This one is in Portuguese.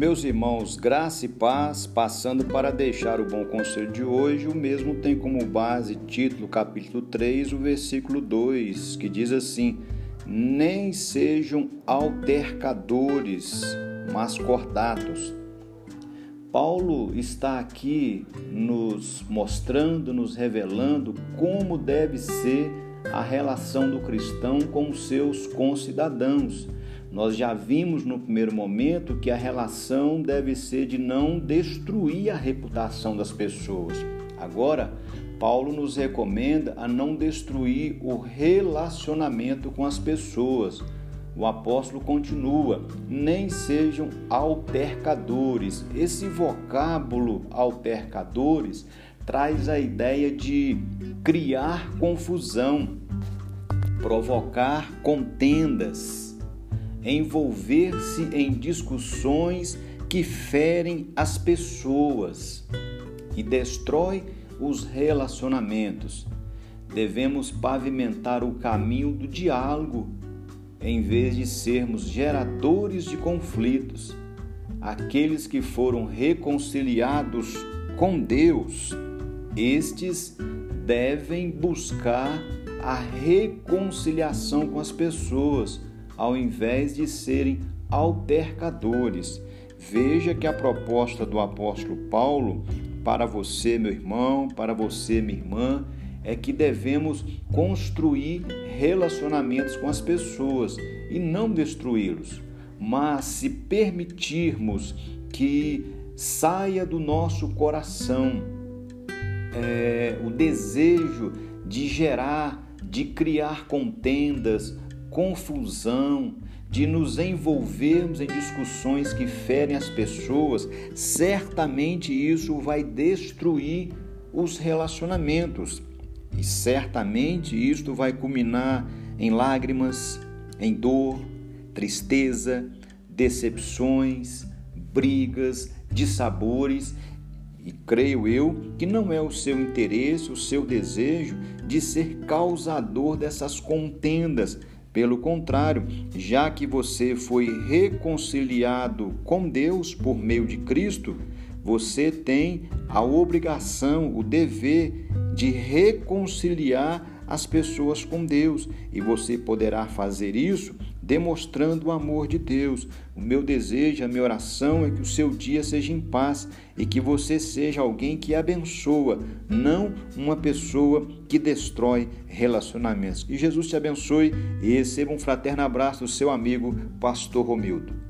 Meus irmãos, graça e paz, passando para deixar o bom conselho de hoje, o mesmo tem como base, título, capítulo 3, o versículo 2, que diz assim: Nem sejam altercadores, mas cordatos. Paulo está aqui nos mostrando, nos revelando como deve ser a relação do cristão com os seus concidadãos nós já vimos no primeiro momento que a relação deve ser de não destruir a reputação das pessoas. Agora, Paulo nos recomenda a não destruir o relacionamento com as pessoas. O apóstolo continua: nem sejam altercadores. Esse vocábulo altercadores traz a ideia de criar confusão, provocar contendas envolver-se em discussões que ferem as pessoas e destrói os relacionamentos. Devemos pavimentar o caminho do diálogo em vez de sermos geradores de conflitos. Aqueles que foram reconciliados com Deus, estes devem buscar a reconciliação com as pessoas ao invés de serem altercadores. Veja que a proposta do apóstolo Paulo para você, meu irmão, para você, minha irmã, é que devemos construir relacionamentos com as pessoas e não destruí-los. Mas se permitirmos que saia do nosso coração é, o desejo de gerar, de criar contendas, confusão, de nos envolvermos em discussões que ferem as pessoas, certamente isso vai destruir os relacionamentos. E certamente isto vai culminar em lágrimas, em dor, tristeza, decepções, brigas, dissabores. E creio eu que não é o seu interesse, o seu desejo de ser causador dessas contendas, pelo contrário, já que você foi reconciliado com Deus por meio de Cristo, você tem a obrigação, o dever de reconciliar as pessoas com Deus. E você poderá fazer isso demonstrando o amor de Deus. O meu desejo, a minha oração é que o seu dia seja em paz e que você seja alguém que abençoa, não uma pessoa que destrói relacionamentos. Que Jesus te abençoe e receba um fraterno abraço do seu amigo, Pastor Romildo.